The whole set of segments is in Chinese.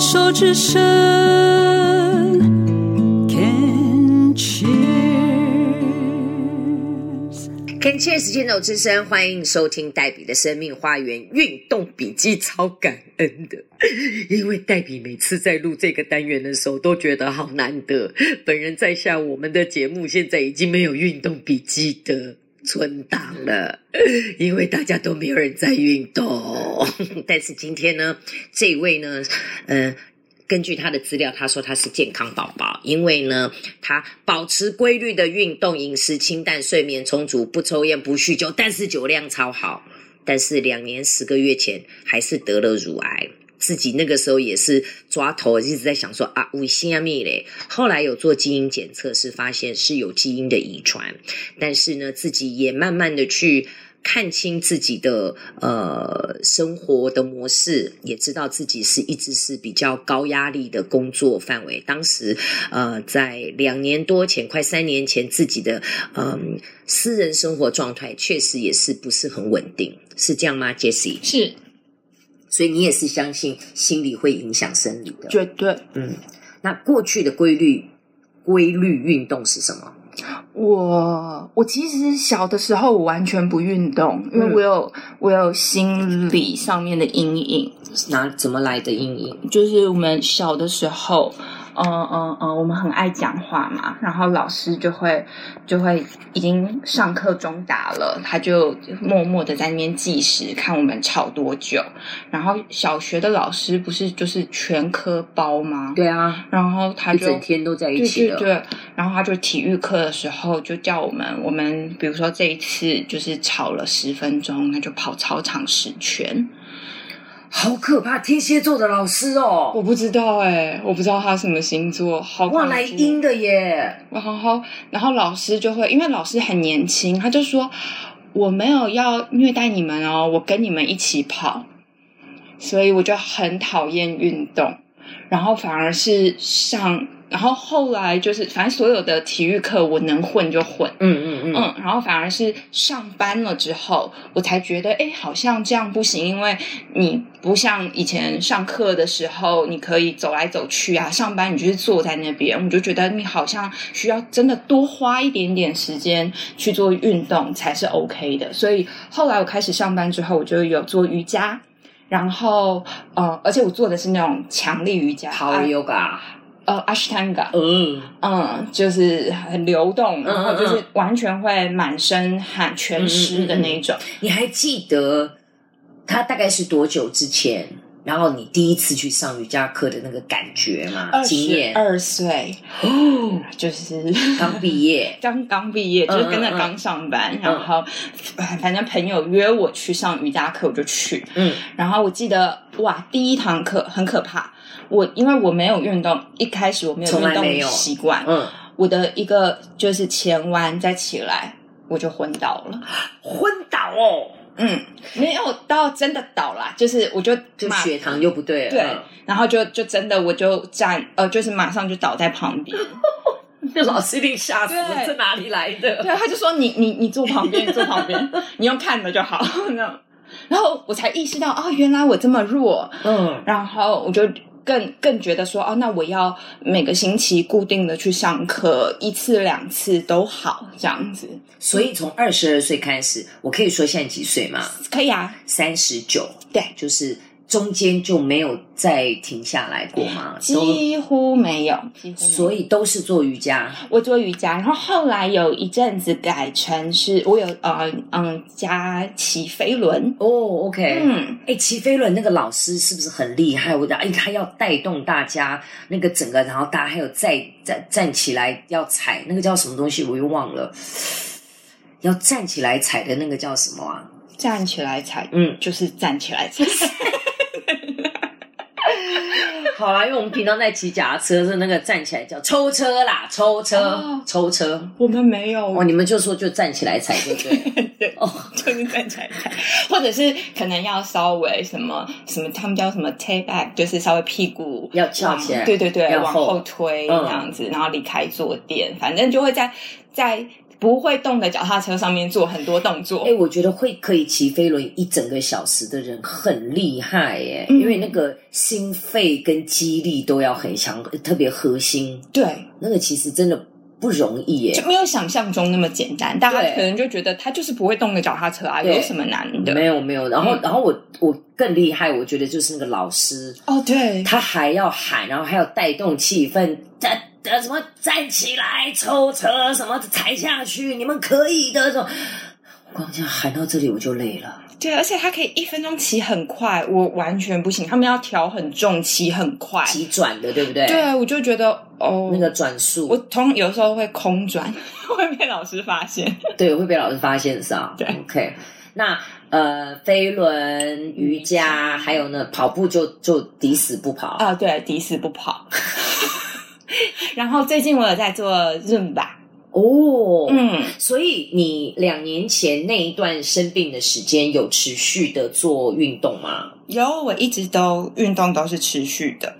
手之声，Can cheers，Can cheers，牵手之声，欢迎收听黛比的生命花园运动笔记，超感恩的，因为黛比每次在录这个单元的时候，都觉得好难得。本人在下我们的节目现在已经没有运动笔记的。存档了，因为大家都没有人在运动。但是今天呢，这位呢，呃，根据他的资料，他说他是健康宝宝，因为呢，他保持规律的运动、饮食清淡、睡眠充足，不抽烟不酗酒，但是酒量超好。但是两年十个月前，还是得了乳癌。自己那个时候也是抓头，一直在想说啊，为什么嘞？后来有做基因检测，是发现是有基因的遗传，但是呢，自己也慢慢的去看清自己的呃生活的模式，也知道自己是一直是比较高压力的工作范围。当时呃，在两年多前，快三年前，自己的嗯、私人生活状态确实也是不是很稳定，是这样吗，Jessie？是。所以你也是相信心理会影响生理的，绝对。嗯，那过去的规律规律运动是什么？我我其实小的时候我完全不运动，因为我有、嗯、我有心理上面的阴影。哪怎么来的阴影？就是我们小的时候。嗯嗯嗯，我们很爱讲话嘛，然后老师就会就会已经上课中打了，他就默默的在那边计时，看我们吵多久。然后小学的老师不是就是全科包吗？对啊，然后他就一整天都在一起的。对对对，然后他就体育课的时候就叫我们，我们比如说这一次就是吵了十分钟，那就跑操场十圈。好可怕！天蝎座的老师哦，我不知道哎，我不知道他什么星座，好哇，来阴的耶。然后，然后老师就会，因为老师很年轻，他就说我没有要虐待你们哦，我跟你们一起跑，所以我就很讨厌运动，然后反而是上。然后后来就是，反正所有的体育课我能混就混，嗯嗯嗯，嗯，然后反而是上班了之后，我才觉得，哎，好像这样不行，因为你不像以前上课的时候，你可以走来走去啊，上班你就是坐在那边，我就觉得你好像需要真的多花一点点时间去做运动才是 OK 的。所以后来我开始上班之后，我就有做瑜伽，然后呃，而且我做的是那种强力瑜伽，Power Yoga。呃，阿斯坦加，嗯嗯，就是很流动，然后就是完全会满身汗、全湿的那种。你还记得他大概是多久之前？然后你第一次去上瑜伽课的那个感觉嘛？经验？二岁哦，就是刚毕业，刚刚毕业，就是跟着刚上班，嗯嗯嗯、然后反正朋友约我去上瑜伽课，我就去。嗯，然后我记得哇，第一堂课很可怕。我因为我没有运动，一开始我没有运动习惯。嗯，我的一个就是前弯再起来，我就昏倒了。昏倒哦。嗯，没有到真的倒啦，就是我就就血糖就不对了，对，然后就就真的我就站呃，就是马上就倒在旁边，就老师一定吓死了，这哪里来的？对，他就说你你你坐旁边，你 坐旁边，你用看的就好。然后我才意识到哦，原来我这么弱，嗯，然后我就。更更觉得说哦，那我要每个星期固定的去上课，一次两次都好这样子。所以从二十二岁开始，我可以说现在几岁吗？可以啊，三十九。对，就是。中间就没有再停下来过吗？几乎没有，几乎没有。所以都是做瑜伽。我做瑜伽，然后后来有一阵子改成是，我有呃嗯加骑飞轮。哦，OK，嗯，哎，骑飞轮那个老师是不是很厉害？我讲哎，他要带动大家那个整个，然后大家还有再站站起来要踩那个叫什么东西，我又忘了。要站起来踩的那个叫什么啊？站起来踩，嗯，就是站起来踩。好啦，因为我们平常在骑脚踏车，是那个站起来叫抽车啦，抽车，哦、抽车。我们没有。哦，你们就说就站起来踩，对不对？对哦，就是站起来踩，或者是可能要稍微什么什么，他们叫什么 take back，就是稍微屁股要翘起来，对对对，要往后推这样子，嗯、然后离开坐垫，反正就会在在不会动的脚踏车上面做很多动作。哎，我觉得会可以骑飞轮一整个小时的人很厉害耶，嗯、因为那个心肺跟肌力都要很强，特别核心。对，那个其实真的。不容易耶，就没有想象中那么简单。大家可能就觉得他就是不会动个脚踏车啊，有什么难的？没有没有。然后、嗯、然后我我更厉害，我觉得就是那个老师哦，对，他还要喊，然后还要带动气氛，他他什么站起来抽车，什么踩下去，你们可以的。这种光这样喊到这里我就累了。对，而且他可以一分钟骑很快，我完全不行。他们要调很重，骑很快，急转的，对不对？对，我就觉得哦，那个转速，我通有时候会空转，会被老师发现。对，会被老师发现是啊。对，OK。那呃，飞轮、瑜伽，还有呢，跑步就就抵死不跑啊。对，抵死不跑。然后最近我有在做 Zumba。哦，嗯，所以你两年前那一段生病的时间有持续的做运动吗？有，我一直都运动都是持续的。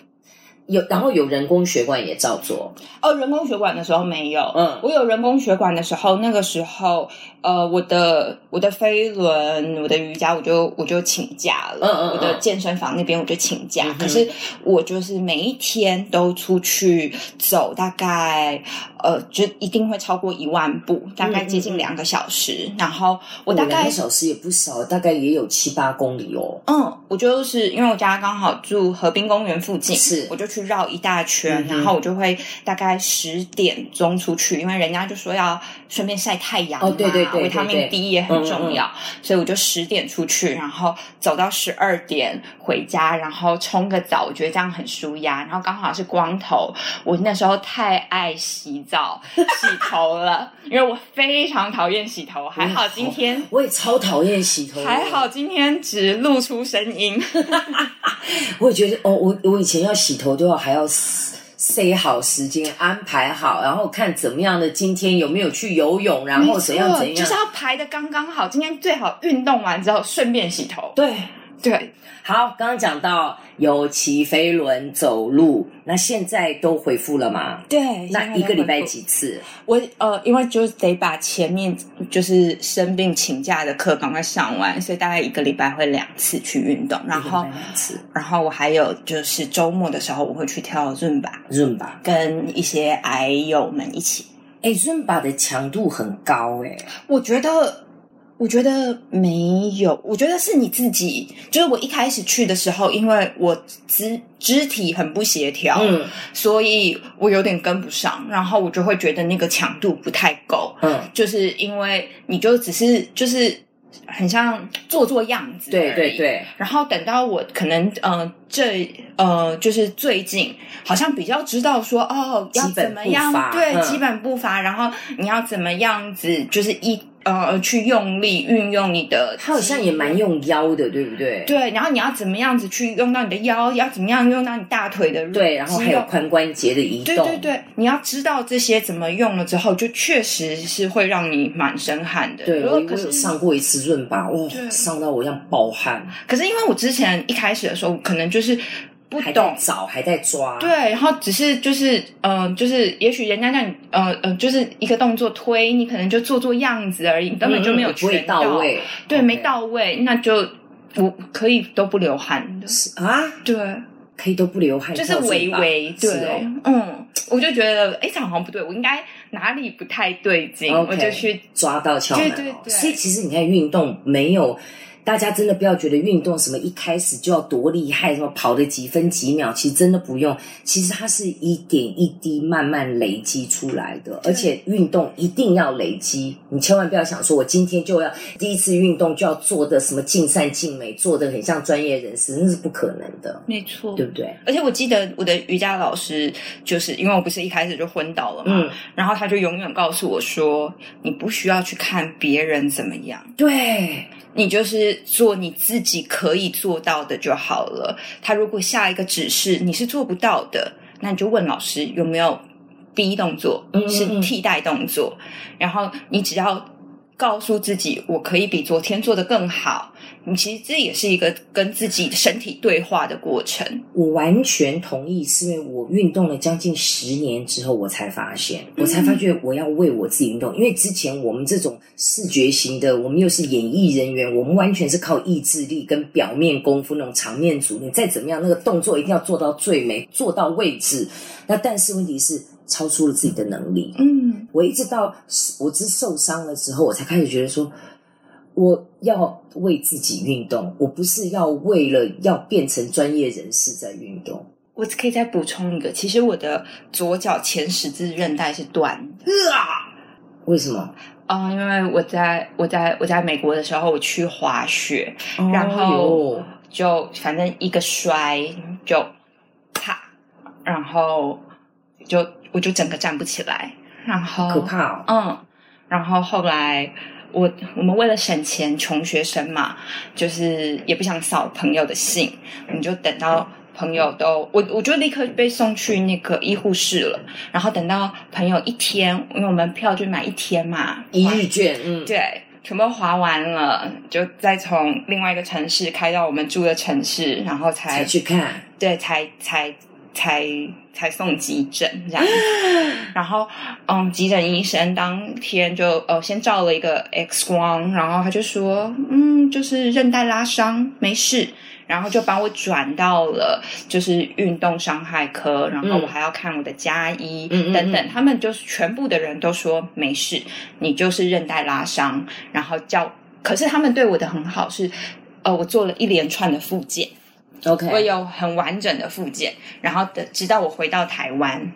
有，然后有人工血管也照做。哦，人工血管的时候没有。嗯，我有人工血管的时候，那个时候，呃，我的我的飞轮，我的瑜伽，我就我就请假了。嗯嗯，嗯。我的健身房那边我就请假，嗯、可是我就是每一天都出去走，大概呃，就一定会超过一万步，大概接近两个小时。然后我大概两个小时也不少，大概也有七八公里哦。嗯，我就是因为我家刚好住河滨公园附近，是，我就去。绕一大圈，然后我就会大概十点钟出去，因为人家就说要顺便晒太阳嘛，哦，对对对，维他命 D 也很重要，所以我就十点出去，然后走到十二点回家，然后冲个澡，我觉得这样很舒压。然后刚好是光头，我那时候太爱洗澡、洗头了，因为我非常讨厌洗头，还好今天我也超讨厌洗头，还好今天只露出声音。我也觉得哦，我我以前要洗头都要还要塞好时间，安排好，然后看怎么样的今天有没有去游泳，然后怎样怎样，就是要排的刚刚好。今天最好运动完之后顺便洗头。对对，好，刚刚讲到有骑飞轮、走路，那现在都恢复了吗？对，那一个礼拜几次？我呃，因为就得把前面就是生病请假的课赶快上完，所以大概一个礼拜会两次去运动，然后两次，然后我还有就是周末的时候我会去跳 Zumba，Zumba 跟一些癌友们一起。哎，Zumba 的强度很高哎，我觉得。我觉得没有，我觉得是你自己。就是我一开始去的时候，因为我肢肢体很不协调，嗯，所以我有点跟不上，然后我就会觉得那个强度不太够，嗯，就是因为你就只是就是很像做做样子，对对对。然后等到我可能呃这呃就是最近好像比较知道说哦要怎么样对、嗯、基本步伐，然后你要怎么样子就是一。呃，去用力运用你的，他好像也蛮用腰的，对不对？对，然后你要怎么样子去用到你的腰，要怎么样用到你大腿的，对，然后还有髋关节的移动，对对对，你要知道这些怎么用了之后，就确实是会让你满身汗的。对，我我有上过一次润吧，哇，上到我要爆汗。可是因为我之前一开始的时候，可能就是。不懂，还找，还在抓。对，然后只是就是，嗯、呃，就是也许人家让你，呃呃，就是一个动作推，你可能就做做样子而已，根本就没有全到，位。对没到位，那就我可以都不流汗的啊？对，可以都不流汗，就是微微对，哦、嗯，我就觉得，哎，这好像不对，我应该哪里不太对劲，okay, 我就去抓到窍门。对对对，所以其实你看运动没有。大家真的不要觉得运动什么一开始就要多厉害，什么跑的几分几秒，其实真的不用。其实它是一点一滴慢慢累积出来的，而且运动一定要累积。你千万不要想说，我今天就要第一次运动就要做的什么尽善尽美，做的很像专业人士，那是不可能的。没错，对不对？而且我记得我的瑜伽老师，就是因为我不是一开始就昏倒了嘛，嗯，然后他就永远告诉我说，你不需要去看别人怎么样，对。你就是做你自己可以做到的就好了。他如果下一个指示你是做不到的，那你就问老师有没有 B 动作，是替代动作。嗯嗯嗯。然后你只要告诉自己，我可以比昨天做得更好。你其实这也是一个跟自己身体对话的过程。我完全同意，是因为我运动了将近十年之后，我才发现，我才发觉我要为我自己运动。因为之前我们这种视觉型的，我们又是演艺人员，我们完全是靠意志力跟表面功夫那种场面组。你再怎么样，那个动作一定要做到最美，做到位置。那但是问题是，超出了自己的能力。嗯，我一直到我只受伤了之后，我才开始觉得说。我要为自己运动，我不是要为了要变成专业人士在运动。我可以再补充一个，其实我的左脚前十字韧带是断的。啊？为什么？啊、呃，因为我在我在我在美国的时候，我去滑雪，哦、然后就反正一个摔就啪，然后就我就整个站不起来，然后可怕哦。嗯，然后后来。我我们为了省钱，穷学生嘛，就是也不想扫朋友的兴，你就等到朋友都我我就立刻被送去那个医护室了。然后等到朋友一天，因为我们票就买一天嘛，一日券，嗯，对，全部划完了，就再从另外一个城市开到我们住的城市，然后才才去看，对，才才。才才送急诊这样，然后嗯，急诊医生当天就呃先照了一个 X 光，然后他就说嗯，就是韧带拉伤，没事，然后就把我转到了就是运动伤害科，然后我还要看我的加医、嗯、等等，他们就是全部的人都说没事，你就是韧带拉伤，然后叫，可是他们对我的很好是，呃，我做了一连串的复健。OK，我有很完整的复健，然后的直到我回到台湾，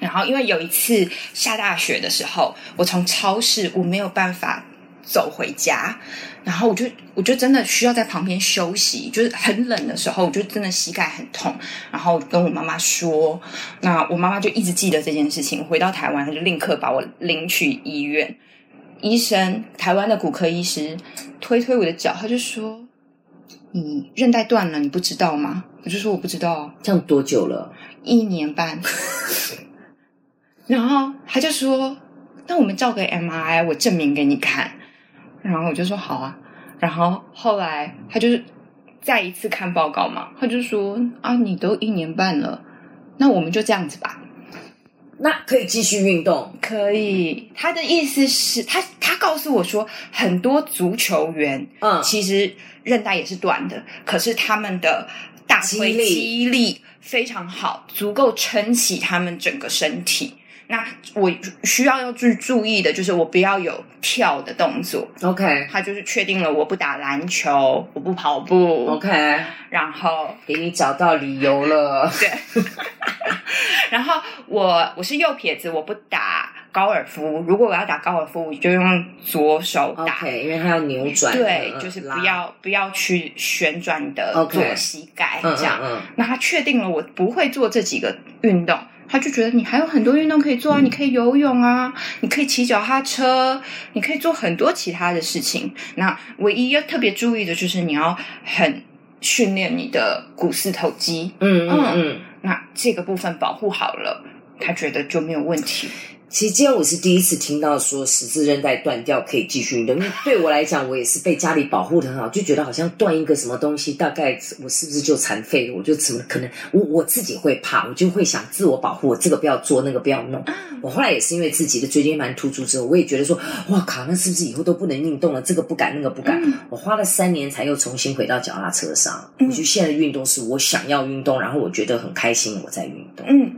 然后因为有一次下大雪的时候，我从超市我没有办法走回家，然后我就我就真的需要在旁边休息，就是很冷的时候，我就真的膝盖很痛，然后跟我妈妈说，那我妈妈就一直记得这件事情，回到台湾，她就立刻把我领去医院，医生台湾的骨科医师推推我的脚，他就说。你韧带断了，你不知道吗？我就说我不知道。这样多久了？一年半。然后他就说：“那我们照个 MRI，我证明给你看。”然后我就说：“好啊。”然后后来他就是再一次看报告嘛，他就说：“啊，你都一年半了，那我们就这样子吧。”那可以继续运动？可以。他的意思是他他告诉我说，很多足球员嗯，其实。韧带也是短的，可是他们的大腿肌力非常好，足够撑起他们整个身体。那我需要要去注意的就是，我不要有跳的动作。OK，他就是确定了，我不打篮球，我不跑步。OK，然后给你找到理由了。对，然后我我是右撇子，我不打。高尔夫，如果我要打高尔夫，我就用左手打，okay, 因为它要扭转。对，就是不要不要去旋转的左膝盖这样。嗯嗯嗯、那他确定了我不会做这几个运动，他就觉得你还有很多运动可以做啊，嗯、你可以游泳啊，你可以骑脚踏车，你可以做很多其他的事情。那唯一要特别注意的就是你要很训练你的股四头肌。嗯嗯嗯，嗯，那这个部分保护好了，他觉得就没有问题。其实今天我是第一次听到说十字韧带断掉可以继续运动，因为对我来讲，我也是被家里保护的很好，就觉得好像断一个什么东西，大概我是不是就残废了？我就怎么可能？我我自己会怕，我就会想自我保护，我这个不要做，那个不要弄。我后来也是因为自己的椎间盘突出之后，我也觉得说，哇靠，那是不是以后都不能运动了？这个不敢，那个不敢。我花了三年才又重新回到脚踏车上。我觉得现在的运动是我想要运动，然后我觉得很开心，我在运动。嗯。